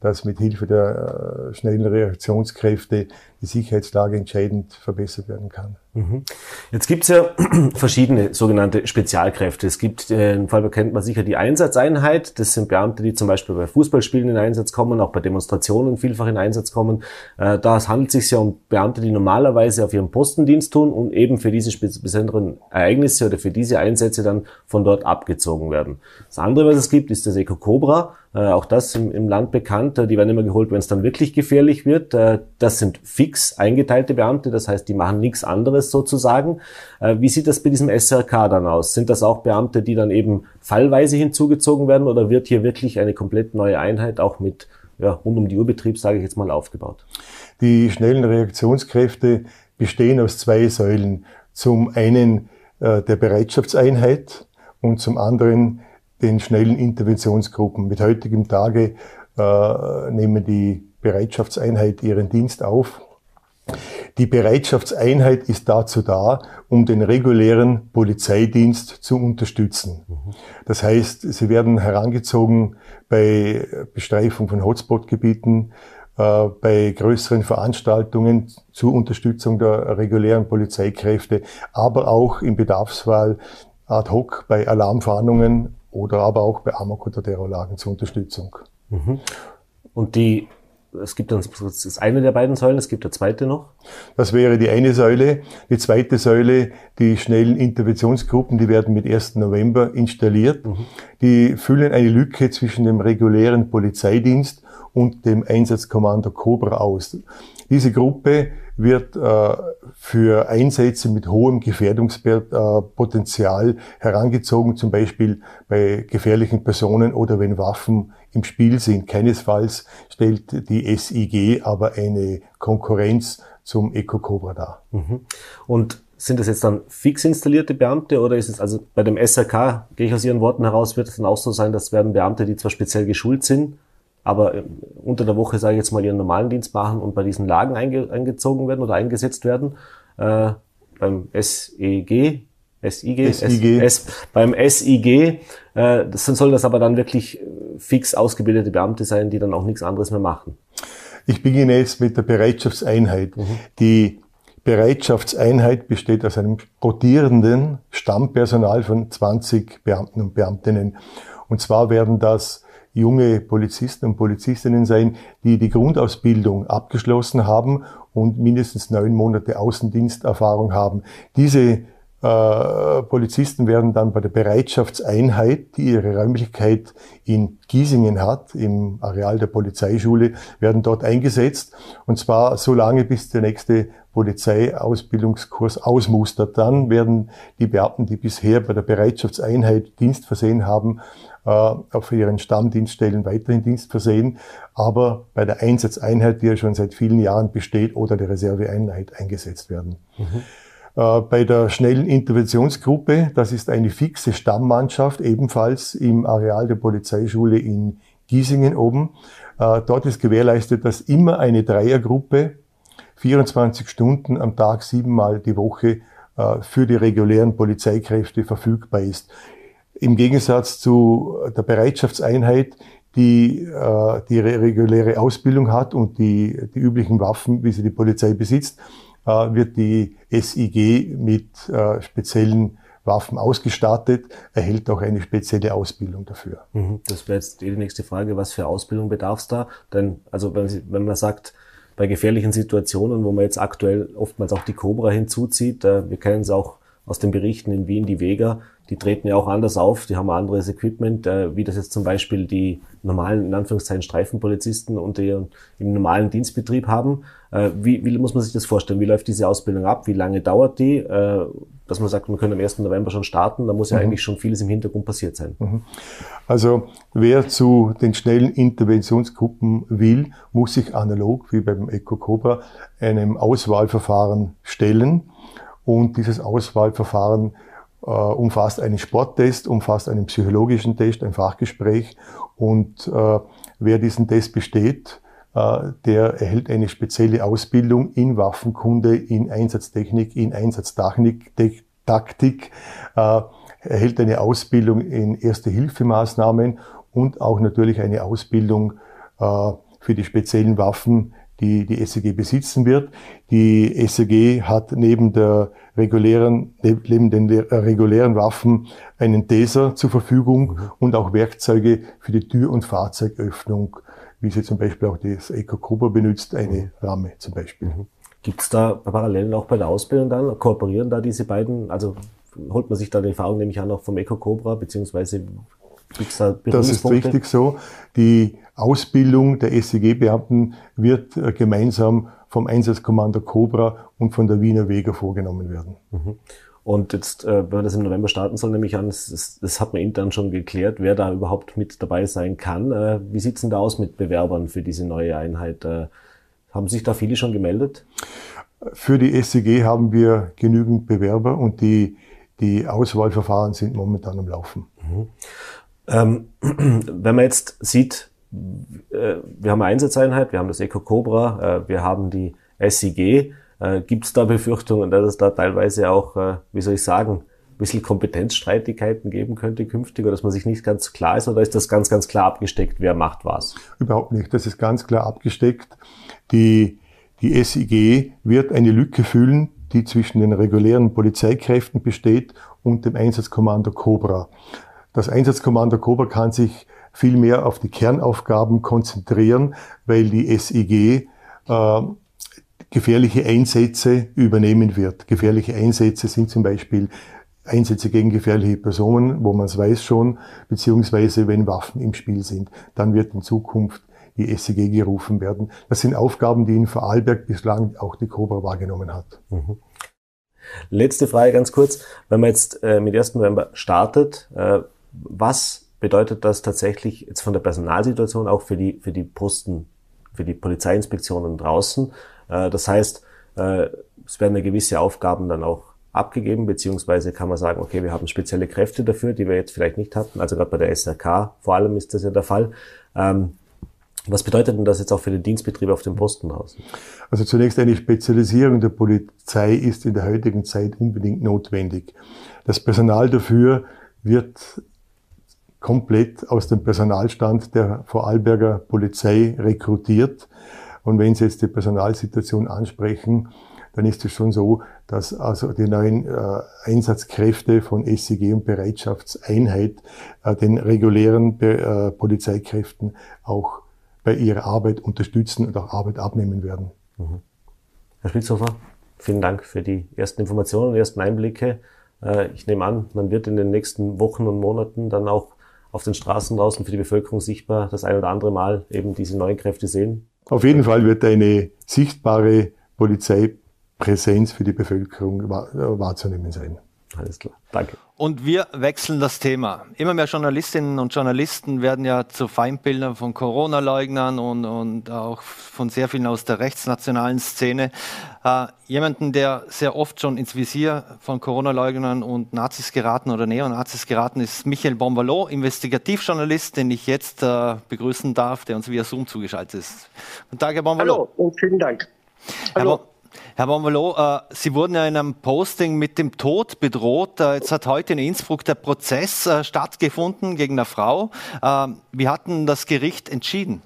dass mit Hilfe der äh, schnellen Reaktionskräfte die Sicherheitslage entscheidend verbessert werden kann. Mhm. Jetzt gibt es ja verschiedene sogenannte Spezialkräfte. Es gibt, äh, im Fall kennt man sicher die Einsatzeinheit. Das sind Beamte, die zum Beispiel bei Fußballspielen in Einsatz kommen, auch bei Demonstrationen vielfach in Einsatz kommen. Äh, da handelt es sich ja um Beamte, die normalerweise auf ihrem Postendienst tun und eben für diese besonderen Ereignisse oder für diese Einsätze dann von dort abgezogen werden. Das andere, was es gibt, ist das Eco Cobra. Äh, auch das im, im Land bekannt. Äh, die werden immer geholt, wenn es dann wirklich gefährlich wird. Äh, das sind fix eingeteilte Beamte, das heißt, die machen nichts anderes sozusagen. Äh, wie sieht das bei diesem SRK dann aus? Sind das auch Beamte, die dann eben fallweise hinzugezogen werden oder wird hier wirklich eine komplett neue Einheit auch mit ja, rund um die Uhrbetrieb, sage ich jetzt mal, aufgebaut? Die schnellen Reaktionskräfte bestehen aus zwei Säulen. Zum einen äh, der Bereitschaftseinheit und zum anderen den schnellen Interventionsgruppen. Mit heutigem Tage äh, nehmen die Bereitschaftseinheit ihren Dienst auf. Die Bereitschaftseinheit ist dazu da, um den regulären Polizeidienst zu unterstützen. Das heißt, sie werden herangezogen bei Bestreifung von Hotspot-Gebieten, äh, bei größeren Veranstaltungen zur Unterstützung der regulären Polizeikräfte, aber auch im Bedarfsfall ad hoc bei Alarmfahndungen oder aber auch bei Amok- oder Terrorlagen zur Unterstützung. Mhm. Und die, es gibt dann das ist eine der beiden Säulen, es gibt eine zweite noch? Das wäre die eine Säule. Die zweite Säule, die schnellen Interventionsgruppen, die werden mit 1. November installiert. Mhm. Die füllen eine Lücke zwischen dem regulären Polizeidienst und dem Einsatzkommando Cobra aus. Diese Gruppe wird äh, für Einsätze mit hohem Gefährdungspotenzial herangezogen, zum Beispiel bei gefährlichen Personen oder wenn Waffen im Spiel sind. Keinesfalls stellt die SIG aber eine Konkurrenz zum Eco Cobra dar. Mhm. Und sind das jetzt dann fix installierte Beamte oder ist es also bei dem SRK, gehe ich aus Ihren Worten heraus, wird es dann auch so sein, dass werden Beamte, die zwar speziell geschult sind, aber äh, unter der Woche, sage ich jetzt mal, ihren normalen Dienst machen und bei diesen Lagen einge eingezogen werden oder eingesetzt werden. Äh, beim SEG, SIG, SIG. S, beim SIG äh, das soll das aber dann wirklich äh, fix ausgebildete Beamte sein, die dann auch nichts anderes mehr machen. Ich beginne jetzt mit der Bereitschaftseinheit. Mhm. Die Bereitschaftseinheit besteht aus einem rotierenden Stammpersonal von 20 Beamten und Beamtinnen. Und zwar werden das junge Polizisten und Polizistinnen sein, die die Grundausbildung abgeschlossen haben und mindestens neun Monate Außendiensterfahrung haben. Diese äh, Polizisten werden dann bei der Bereitschaftseinheit, die ihre Räumlichkeit in Giesingen hat, im Areal der Polizeischule, werden dort eingesetzt. Und zwar so lange, bis der nächste Polizeiausbildungskurs ausmustert. Dann werden die Beamten, die bisher bei der Bereitschaftseinheit Dienst versehen haben, äh, auf ihren Stammdienststellen weiterhin Dienst versehen, aber bei der Einsatzeinheit, die ja schon seit vielen Jahren besteht, oder der Reserveeinheit eingesetzt werden. Mhm. Äh, bei der schnellen Interventionsgruppe, das ist eine fixe Stammmannschaft, ebenfalls im Areal der Polizeischule in Giesingen oben. Äh, dort ist gewährleistet, dass immer eine Dreiergruppe 24 Stunden am Tag, siebenmal die Woche für die regulären Polizeikräfte verfügbar ist. Im Gegensatz zu der Bereitschaftseinheit, die die reguläre Ausbildung hat und die, die üblichen Waffen, wie sie die Polizei besitzt, äh, wird die SIG mit äh, speziellen Waffen ausgestattet, erhält auch eine spezielle Ausbildung dafür. Mhm. Das wäre jetzt die nächste Frage, was für Ausbildung bedarf es da? Denn, also wenn, wenn, man sagt, bei gefährlichen Situationen, wo man jetzt aktuell oftmals auch die Cobra hinzuzieht, äh, wir kennen es auch aus den Berichten in Wien, die Vega, die treten ja auch anders auf, die haben anderes Equipment, äh, wie das jetzt zum Beispiel die normalen, in Anführungszeichen, Streifenpolizisten und die im normalen Dienstbetrieb haben. Äh, wie, wie muss man sich das vorstellen? Wie läuft diese Ausbildung ab? Wie lange dauert die? Äh, dass man sagt, man könnte am 1. November schon starten, da muss ja mhm. eigentlich schon vieles im Hintergrund passiert sein. Mhm. Also wer zu den schnellen Interventionsgruppen will, muss sich analog wie beim Eco Cobra einem Auswahlverfahren stellen. Und dieses Auswahlverfahren umfasst einen Sporttest, umfasst einen psychologischen Test, ein Fachgespräch. Und äh, wer diesen Test besteht, äh, der erhält eine spezielle Ausbildung in Waffenkunde, in Einsatztechnik, in Einsatztechnik, Taktik, äh, erhält eine Ausbildung in Erste-Hilfemaßnahmen und auch natürlich eine Ausbildung äh, für die speziellen Waffen, die die SEG besitzen wird. Die SEG hat neben der regulären, neben den regulären Waffen einen Taser zur Verfügung und auch Werkzeuge für die Tür- und Fahrzeugöffnung, wie sie zum Beispiel auch das Eco Cobra benutzt, eine Ramme zum Beispiel. Mhm. Gibt es da Parallelen auch bei der Ausbildung dann? Kooperieren da diese beiden? Also holt man sich da die Erfahrung, nehme ich an, auch vom Eco Cobra, beziehungsweise das ist richtig so. Die Ausbildung der SEG-Beamten wird äh, gemeinsam vom Einsatzkommando Cobra und von der Wiener Wege vorgenommen werden. Mhm. Und jetzt, äh, wenn man das im November starten soll, nehme ich an, das, das hat man intern schon geklärt, wer da überhaupt mit dabei sein kann. Äh, wie sieht's denn da aus mit Bewerbern für diese neue Einheit? Haben sich da viele schon gemeldet? Für die SEG haben wir genügend Bewerber und die, die Auswahlverfahren sind momentan am Laufen. Mhm. Ähm, wenn man jetzt sieht, äh, wir haben eine Einsatzeinheit, wir haben das Eco Cobra, äh, wir haben die SIG. Äh, Gibt es da Befürchtungen, dass es da teilweise auch, äh, wie soll ich sagen, ein bisschen Kompetenzstreitigkeiten geben könnte künftig oder dass man sich nicht ganz klar ist oder ist das ganz, ganz klar abgesteckt, wer macht was? Überhaupt nicht. Das ist ganz klar abgesteckt. Die, die SIG wird eine Lücke füllen, die zwischen den regulären Polizeikräften besteht und dem Einsatzkommando Cobra. Das Einsatzkommando Cobra kann sich viel mehr auf die Kernaufgaben konzentrieren, weil die SIG äh, gefährliche Einsätze übernehmen wird. Gefährliche Einsätze sind zum Beispiel Einsätze gegen gefährliche Personen, wo man es weiß schon, beziehungsweise wenn Waffen im Spiel sind. Dann wird in Zukunft die SEG gerufen werden. Das sind Aufgaben, die in Vorarlberg bislang auch die Cobra wahrgenommen hat. Mhm. Letzte Frage ganz kurz. Wenn man jetzt äh, mit 1. November startet, äh, was bedeutet das tatsächlich jetzt von der Personalsituation auch für die, für die Posten, für die Polizeiinspektionen draußen? Äh, das heißt, äh, es werden ja gewisse Aufgaben dann auch abgegeben, beziehungsweise kann man sagen, okay, wir haben spezielle Kräfte dafür, die wir jetzt vielleicht nicht hatten. Also gerade bei der SRK vor allem ist das ja der Fall. Ähm, was bedeutet denn das jetzt auch für den Dienstbetrieb auf dem Posten draußen? Also zunächst eine Spezialisierung der Polizei ist in der heutigen Zeit unbedingt notwendig. Das Personal dafür wird komplett aus dem Personalstand der Vorarlberger Polizei rekrutiert. Und wenn Sie jetzt die Personalsituation ansprechen, dann ist es schon so, dass also die neuen äh, Einsatzkräfte von SCG und Bereitschaftseinheit äh, den regulären äh, Polizeikräften auch bei ihrer Arbeit unterstützen und auch Arbeit abnehmen werden. Mhm. Herr Spitzhofer, vielen Dank für die ersten Informationen und ersten Einblicke. Äh, ich nehme an, man wird in den nächsten Wochen und Monaten dann auch auf den Straßen draußen für die Bevölkerung sichtbar das ein oder andere Mal eben diese neuen Kräfte sehen? Auf jeden Fall wird eine sichtbare Polizeipräsenz für die Bevölkerung wahrzunehmen sein. Alles klar, danke. Und wir wechseln das Thema. Immer mehr Journalistinnen und Journalisten werden ja zu Feindbildern von Corona-Leugnern und, und auch von sehr vielen aus der rechtsnationalen Szene. Äh, jemanden, der sehr oft schon ins Visier von Corona-Leugnern und Nazis geraten oder Neonazis geraten ist, Michael Bombalo, Investigativjournalist, den ich jetzt äh, begrüßen darf, der uns via Zoom zugeschaltet ist. Guten Tag, Herr Bombalo. Hallo und vielen Dank. Hallo. Herr Bonvalo, äh, Sie wurden ja in einem Posting mit dem Tod bedroht. Äh, jetzt hat heute in Innsbruck der Prozess äh, stattgefunden gegen eine Frau. Äh, wie hat denn das Gericht entschieden?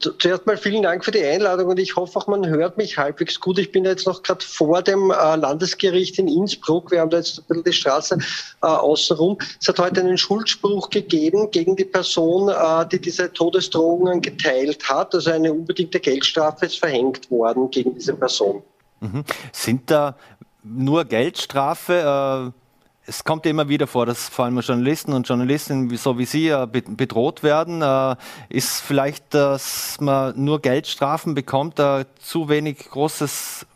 Zuerst mal vielen Dank für die Einladung und ich hoffe auch, man hört mich halbwegs gut. Ich bin jetzt noch gerade vor dem äh, Landesgericht in Innsbruck. Wir haben da jetzt ein bisschen die Straße äh, außenrum. Es hat heute einen Schuldspruch gegeben gegen die Person, äh, die diese Todesdrohungen geteilt hat. Also eine unbedingte Geldstrafe ist verhängt worden gegen diese Person. Mhm. Sind da nur Geldstrafe? Äh es kommt immer wieder vor, dass vor allem Journalisten und Journalistinnen so wie Sie bedroht werden. Äh, ist vielleicht, dass man nur Geldstrafen bekommt, zu wenig großes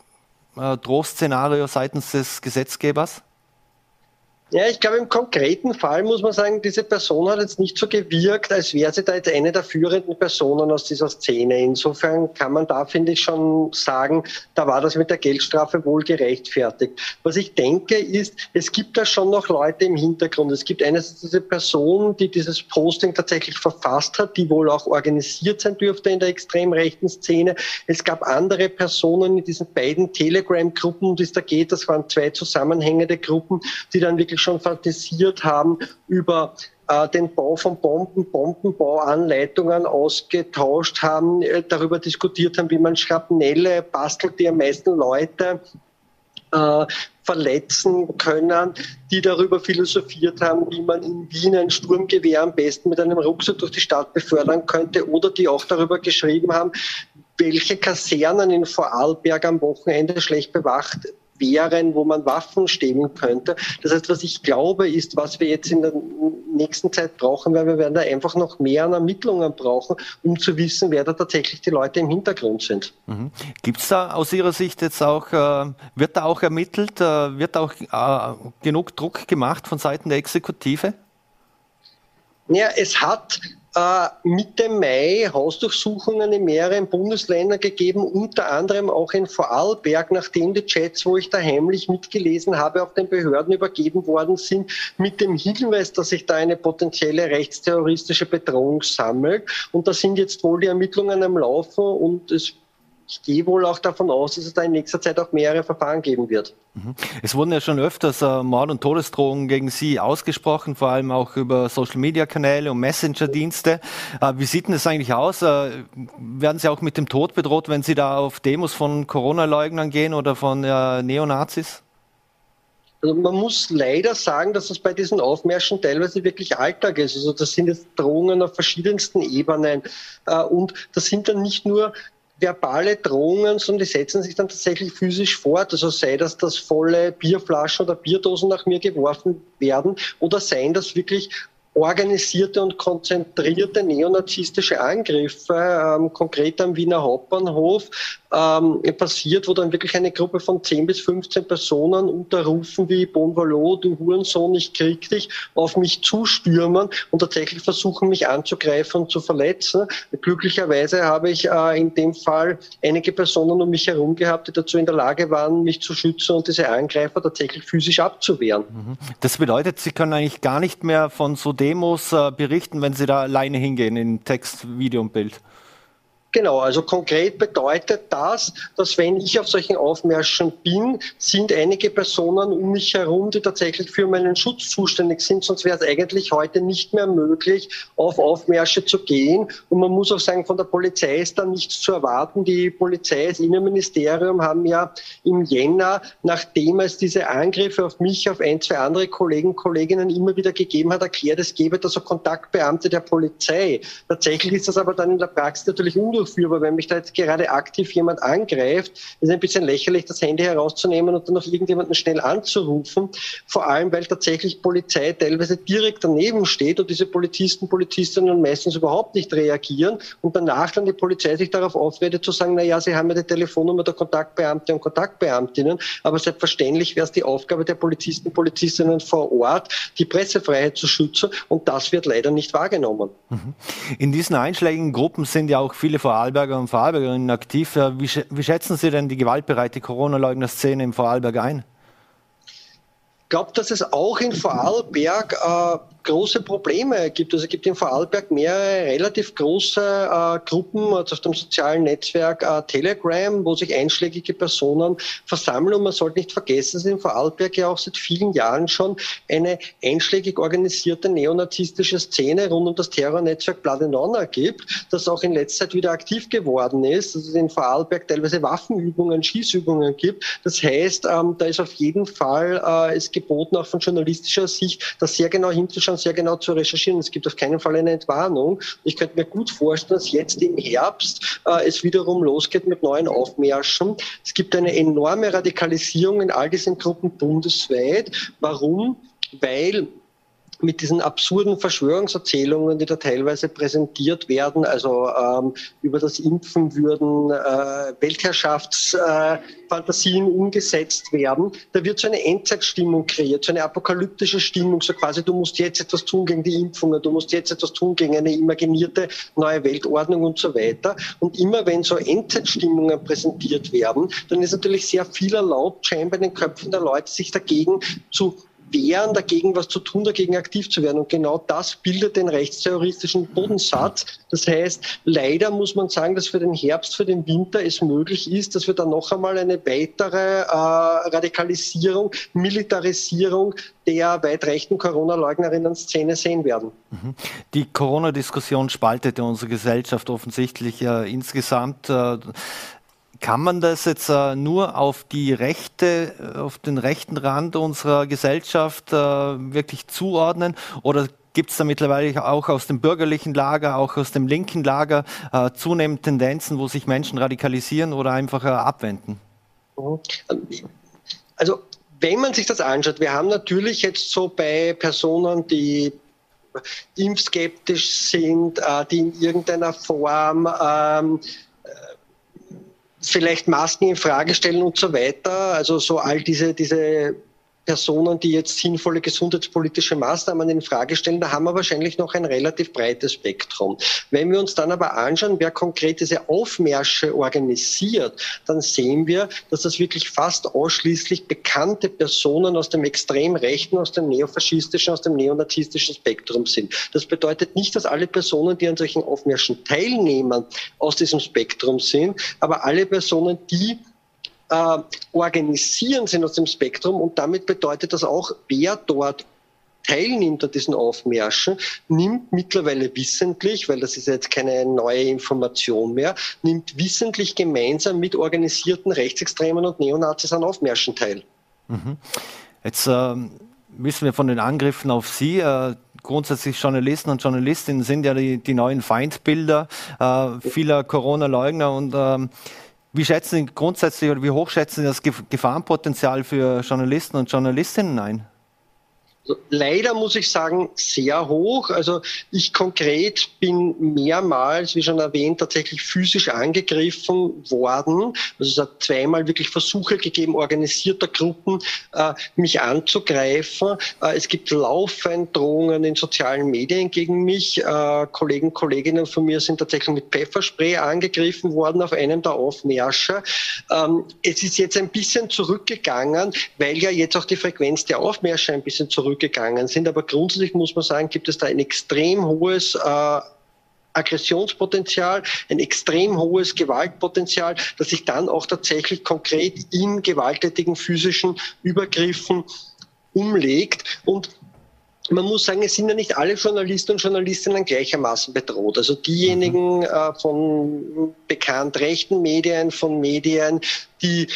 äh, Drohszenario seitens des Gesetzgebers? Ja, ich glaube, im konkreten Fall muss man sagen, diese Person hat jetzt nicht so gewirkt, als wäre sie da jetzt eine der führenden Personen aus dieser Szene. Insofern kann man da, finde ich, schon sagen, da war das mit der Geldstrafe wohl gerechtfertigt. Was ich denke, ist, es gibt da schon noch Leute im Hintergrund. Es gibt einerseits diese Person, die dieses Posting tatsächlich verfasst hat, die wohl auch organisiert sein dürfte in der extrem rechten Szene. Es gab andere Personen in diesen beiden Telegram-Gruppen, um die es da geht. Das waren zwei zusammenhängende Gruppen, die dann wirklich schon fantasiert haben über äh, den Bau von Bomben, Bombenbauanleitungen ausgetauscht haben, äh, darüber diskutiert haben, wie man Schrapnelle bastelt, die am meisten Leute äh, verletzen können, die darüber philosophiert haben, wie man in Wien ein Sturmgewehr am besten mit einem Rucksack durch die Stadt befördern könnte oder die auch darüber geschrieben haben, welche Kasernen in Vorarlberg am Wochenende schlecht bewacht wären, wo man Waffen stehlen könnte. Das heißt, was ich glaube, ist, was wir jetzt in der nächsten Zeit brauchen, weil wir werden da einfach noch mehr an Ermittlungen brauchen, um zu wissen, wer da tatsächlich die Leute im Hintergrund sind. Mhm. Gibt es da aus Ihrer Sicht jetzt auch, äh, wird da auch ermittelt, äh, wird auch äh, genug Druck gemacht von Seiten der Exekutive? Ja, es hat äh, Mitte Mai Hausdurchsuchungen in mehreren Bundesländern gegeben, unter anderem auch in Vorarlberg, nachdem die Chats, wo ich da heimlich mitgelesen habe, auf den Behörden übergeben worden sind, mit dem Hinweis, dass sich da eine potenzielle rechtsterroristische Bedrohung sammelt. Und da sind jetzt wohl die Ermittlungen am Laufen und es ich gehe wohl auch davon aus, dass es da in nächster Zeit auch mehrere Verfahren geben wird. Mhm. Es wurden ja schon öfters äh, Mord- und Todesdrohungen gegen Sie ausgesprochen, vor allem auch über Social-Media-Kanäle und Messenger-Dienste. Äh, wie sieht denn das eigentlich aus? Äh, werden Sie auch mit dem Tod bedroht, wenn Sie da auf Demos von Corona-Leugnern gehen oder von äh, Neonazis? Also man muss leider sagen, dass das bei diesen Aufmärschen teilweise wirklich Alltag ist. Also das sind jetzt Drohungen auf verschiedensten Ebenen. Äh, und das sind dann nicht nur verbale Drohungen, sondern die setzen sich dann tatsächlich physisch fort. Also sei das, dass volle Bierflaschen oder Bierdosen nach mir geworfen werden oder seien das wirklich organisierte und konzentrierte neonazistische Angriffe, ähm, konkret am Wiener Hauptbahnhof, ähm, passiert, wo dann wirklich eine Gruppe von 10 bis 15 Personen unterrufen wie Bonvalo, du Hurensohn, ich krieg dich, auf mich zustürmen und tatsächlich versuchen, mich anzugreifen und zu verletzen. Glücklicherweise habe ich äh, in dem Fall einige Personen um mich herum gehabt, die dazu in der Lage waren, mich zu schützen und diese Angreifer tatsächlich physisch abzuwehren. Mhm. Das bedeutet, Sie können eigentlich gar nicht mehr von so Demos äh, berichten, wenn Sie da alleine hingehen in Text, Video und Bild. Genau, also konkret bedeutet das, dass wenn ich auf solchen Aufmärschen bin, sind einige Personen um mich herum, die tatsächlich für meinen Schutz zuständig sind. Sonst wäre es eigentlich heute nicht mehr möglich, auf Aufmärsche zu gehen. Und man muss auch sagen, von der Polizei ist da nichts zu erwarten. Die Polizei, das Innenministerium haben ja im Jänner, nachdem es diese Angriffe auf mich, auf ein, zwei andere Kollegen, Kolleginnen immer wieder gegeben hat, erklärt, es gebe da so Kontaktbeamte der Polizei. Tatsächlich ist das aber dann in der Praxis natürlich undurchsichtig durchführe. Aber wenn mich da jetzt gerade aktiv jemand angreift, ist ein bisschen lächerlich, das Handy herauszunehmen und dann noch irgendjemanden schnell anzurufen. Vor allem, weil tatsächlich Polizei teilweise direkt daneben steht und diese Polizisten, Polizistinnen meistens überhaupt nicht reagieren und danach dann die Polizei sich darauf aufredet zu sagen, na ja, sie haben ja die Telefonnummer der Kontaktbeamte und Kontaktbeamtinnen, aber selbstverständlich wäre es die Aufgabe der Polizisten, Polizistinnen vor Ort, die Pressefreiheit zu schützen und das wird leider nicht wahrgenommen. Mhm. In diesen einschlägigen Gruppen sind ja auch viele Vorarlberger und Vorarlbergerinnen aktiv. Wie, wie schätzen Sie denn die gewaltbereite Corona-Leugner-Szene im Vorarlberg ein? Ich glaube, dass es auch in Vorarlberg äh, große Probleme gibt. Also es gibt in Vorarlberg mehrere relativ große äh, Gruppen also auf dem sozialen Netzwerk äh, Telegram, wo sich einschlägige Personen versammeln. Und man sollte nicht vergessen, dass in Vorarlberg ja auch seit vielen Jahren schon eine einschlägig organisierte neonazistische Szene rund um das Terrornetzwerk Blood Honor gibt, das auch in letzter Zeit wieder aktiv geworden ist. Dass es in Vorarlberg teilweise Waffenübungen, Schießübungen gibt. Das heißt, ähm, da ist auf jeden Fall äh, es geboten, auch von journalistischer Sicht, das sehr genau hinzuschauen, schon sehr genau zu recherchieren. Es gibt auf keinen Fall eine Entwarnung. Ich könnte mir gut vorstellen, dass jetzt im Herbst äh, es wiederum losgeht mit neuen Aufmärschen. Es gibt eine enorme Radikalisierung in all diesen Gruppen bundesweit. Warum? Weil mit diesen absurden Verschwörungserzählungen, die da teilweise präsentiert werden, also ähm, über das Impfen würden äh, Weltherrschaftsfantasien äh, umgesetzt werden, da wird so eine Endzeitstimmung kreiert, so eine apokalyptische Stimmung, so quasi du musst jetzt etwas tun gegen die Impfungen, du musst jetzt etwas tun gegen eine imaginierte neue Weltordnung und so weiter. Und immer wenn so Endzeitstimmungen präsentiert werden, dann ist natürlich sehr viel erlaubt, scheinbar in den Köpfen der Leute sich dagegen zu wehren, dagegen was zu tun, dagegen aktiv zu werden. Und genau das bildet den rechtsterroristischen Bodensatz. Das heißt, leider muss man sagen, dass für den Herbst, für den Winter es möglich ist, dass wir dann noch einmal eine weitere äh, Radikalisierung, Militarisierung der weit rechten Corona-Leugnerinnen-Szene sehen werden. Mhm. Die Corona-Diskussion spaltete unsere Gesellschaft offensichtlich äh, insgesamt. Äh, kann man das jetzt äh, nur auf die rechte, äh, auf den rechten Rand unserer Gesellschaft äh, wirklich zuordnen oder gibt es da mittlerweile auch aus dem bürgerlichen Lager, auch aus dem linken Lager äh, zunehmend Tendenzen, wo sich Menschen radikalisieren oder einfach äh, abwenden? Mhm. Also wenn man sich das anschaut, wir haben natürlich jetzt so bei Personen, die impfskeptisch sind, äh, die in irgendeiner Form ähm, vielleicht Masken in Frage stellen und so weiter. Also so all diese, diese Personen, die jetzt sinnvolle gesundheitspolitische Maßnahmen in Frage stellen, da haben wir wahrscheinlich noch ein relativ breites Spektrum. Wenn wir uns dann aber anschauen, wer konkret diese Aufmärsche organisiert, dann sehen wir, dass das wirklich fast ausschließlich bekannte Personen aus dem extrem rechten, aus dem neofaschistischen, aus dem neonazistischen Spektrum sind. Das bedeutet nicht, dass alle Personen, die an solchen Aufmärschen teilnehmen, aus diesem Spektrum sind, aber alle Personen, die äh, organisieren sind aus dem Spektrum und damit bedeutet das auch, wer dort teilnimmt an diesen Aufmärschen, nimmt mittlerweile wissentlich, weil das ist jetzt keine neue Information mehr, nimmt wissentlich gemeinsam mit organisierten Rechtsextremen und Neonazis an Aufmärschen teil. Mhm. Jetzt äh, wissen wir von den Angriffen auf Sie, äh, grundsätzlich Journalisten und Journalistinnen sind ja die, die neuen Feindbilder äh, vieler Corona-Leugner und ähm, wie schätzen Sie grundsätzlich oder wie hoch schätzen Sie das Gefahrenpotenzial für Journalisten und Journalistinnen ein? Also leider muss ich sagen, sehr hoch. Also ich konkret bin mehrmals, wie schon erwähnt, tatsächlich physisch angegriffen worden. Also es hat zweimal wirklich Versuche gegeben, organisierter Gruppen äh, mich anzugreifen. Äh, es gibt laufend Drohungen in sozialen Medien gegen mich. Äh, Kollegen, Kolleginnen von mir sind tatsächlich mit Pfefferspray angegriffen worden auf einem der Aufmärsche. Ähm, es ist jetzt ein bisschen zurückgegangen, weil ja jetzt auch die Frequenz der Aufmärsche ein bisschen zurück zurückgegangen sind. Aber grundsätzlich muss man sagen, gibt es da ein extrem hohes äh, Aggressionspotenzial, ein extrem hohes Gewaltpotenzial, das sich dann auch tatsächlich konkret in gewalttätigen physischen Übergriffen umlegt. Und man muss sagen, es sind ja nicht alle Journalisten und Journalistinnen gleichermaßen bedroht. Also diejenigen mhm. äh, von bekannt rechten Medien, von Medien, die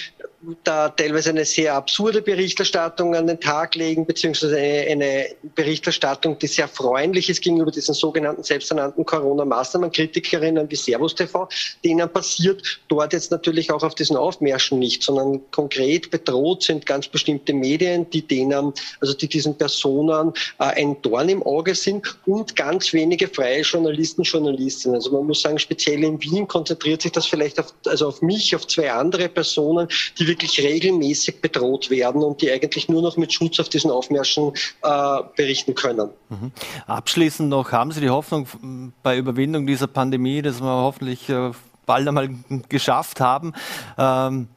da teilweise eine sehr absurde Berichterstattung an den Tag legen, beziehungsweise eine, eine Berichterstattung, die sehr freundlich ist gegenüber diesen sogenannten selbsternannten Corona-Maßnahmen-Kritikerinnen wie Servus TV, denen passiert dort jetzt natürlich auch auf diesen Aufmärschen nicht, sondern konkret bedroht sind ganz bestimmte Medien, die denen, also die diesen Personen äh, ein Dorn im Auge sind und ganz wenige freie Journalisten, Journalistinnen. Also man muss sagen, speziell in Wien konzentriert sich das vielleicht auf, also auf mich, auf zwei andere Personen, die wirklich regelmäßig bedroht werden und die eigentlich nur noch mit Schutz auf diesen Aufmärschen äh, berichten können. Mhm. Abschließend noch, haben Sie die Hoffnung bei Überwindung dieser Pandemie, dass wir hoffentlich äh, bald einmal geschafft haben, ähm,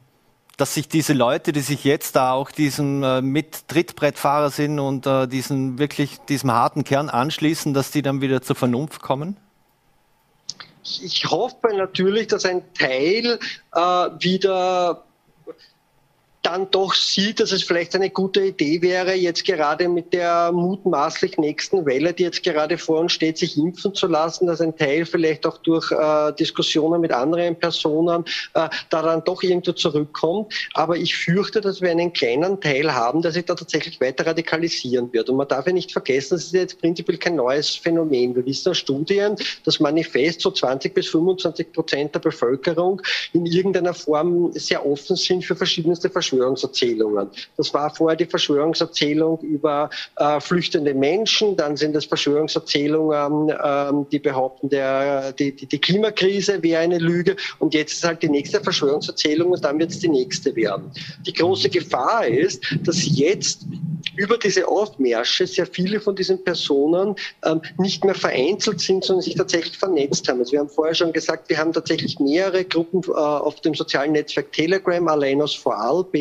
dass sich diese Leute, die sich jetzt da auch diesem äh, mit Trittbrettfahrer sind und äh, diesen wirklich diesem harten Kern anschließen, dass die dann wieder zur Vernunft kommen? Ich hoffe natürlich, dass ein Teil äh, wieder dann doch sieht, dass es vielleicht eine gute Idee wäre, jetzt gerade mit der mutmaßlich nächsten Welle, die jetzt gerade vor uns steht, sich impfen zu lassen, dass ein Teil vielleicht auch durch äh, Diskussionen mit anderen Personen äh, da dann doch irgendwo zurückkommt. Aber ich fürchte, dass wir einen kleinen Teil haben, der sich da tatsächlich weiter radikalisieren wird. Und man darf ja nicht vergessen, das ist jetzt prinzipiell kein neues Phänomen. Wir wissen aus Studien, dass manifest so 20 bis 25 Prozent der Bevölkerung in irgendeiner Form sehr offen sind für verschiedenste Verschwörungen. Verschwörungserzählungen. Das war vorher die Verschwörungserzählung über äh, flüchtende Menschen, dann sind es Verschwörungserzählungen, ähm, die behaupten, der, die, die, die Klimakrise wäre eine Lüge und jetzt ist halt die nächste Verschwörungserzählung und dann wird es die nächste werden. Die große Gefahr ist, dass jetzt über diese Aufmärsche sehr viele von diesen Personen ähm, nicht mehr vereinzelt sind, sondern sich tatsächlich vernetzt haben. Also wir haben vorher schon gesagt, wir haben tatsächlich mehrere Gruppen äh, auf dem sozialen Netzwerk Telegram, allein aus Vorarlberg.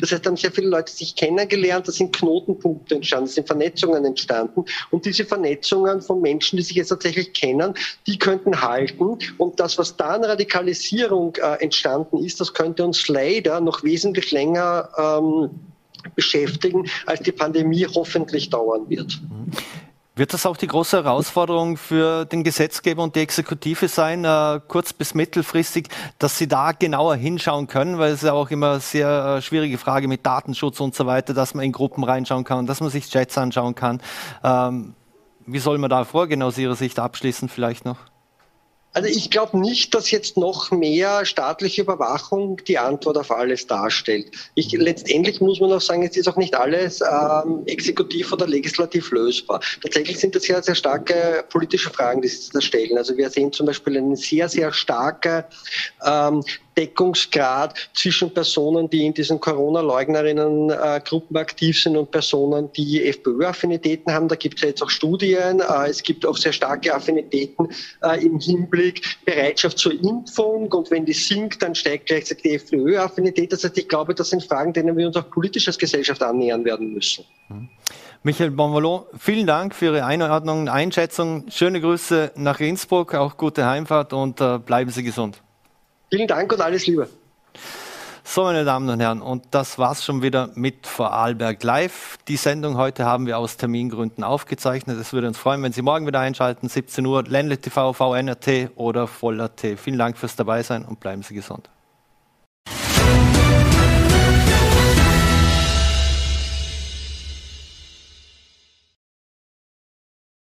Das heißt, da haben sehr viele Leute sich kennengelernt, da sind Knotenpunkte entstanden, da sind Vernetzungen entstanden. Und diese Vernetzungen von Menschen, die sich jetzt tatsächlich kennen, die könnten halten. Und das, was da an Radikalisierung äh, entstanden ist, das könnte uns leider noch wesentlich länger ähm, beschäftigen, als die Pandemie hoffentlich dauern wird. Wird das auch die große Herausforderung für den Gesetzgeber und die Exekutive sein, äh, kurz- bis mittelfristig, dass sie da genauer hinschauen können, weil es ja auch immer sehr äh, schwierige Frage mit Datenschutz und so weiter, dass man in Gruppen reinschauen kann, dass man sich Chats anschauen kann. Ähm, wie soll man da vorgehen aus Ihrer Sicht abschließend vielleicht noch? Also ich glaube nicht, dass jetzt noch mehr staatliche Überwachung die Antwort auf alles darstellt. Ich, letztendlich muss man auch sagen, es ist auch nicht alles ähm, exekutiv oder legislativ lösbar. Tatsächlich sind das ja sehr starke politische Fragen, die sich da stellen. Also wir sehen zum Beispiel eine sehr, sehr starke ähm, Deckungsgrad zwischen Personen, die in diesen Corona-Leugnerinnen-Gruppen aktiv sind und Personen, die FPÖ-Affinitäten haben. Da gibt es ja jetzt auch Studien. Äh, es gibt auch sehr starke Affinitäten äh, im Hinblick Bereitschaft zur Impfung. Und wenn die sinkt, dann steigt gleichzeitig die FPÖ-Affinität. Das heißt, ich glaube, das sind Fragen, denen wir uns auch politisch als Gesellschaft annähern werden müssen. Michael Bonvallon, vielen Dank für Ihre Einordnung Einschätzung. Schöne Grüße nach Innsbruck, auch gute Heimfahrt und äh, bleiben Sie gesund. Vielen Dank und alles Liebe. So, meine Damen und Herren, und das war's schon wieder mit Vorarlberg Live. Die Sendung heute haben wir aus Termingründen aufgezeichnet. Es würde uns freuen, wenn Sie morgen wieder einschalten, 17 Uhr, Ländle TV, VNRT oder Voll.at. Vielen Dank fürs Dabeisein und bleiben Sie gesund.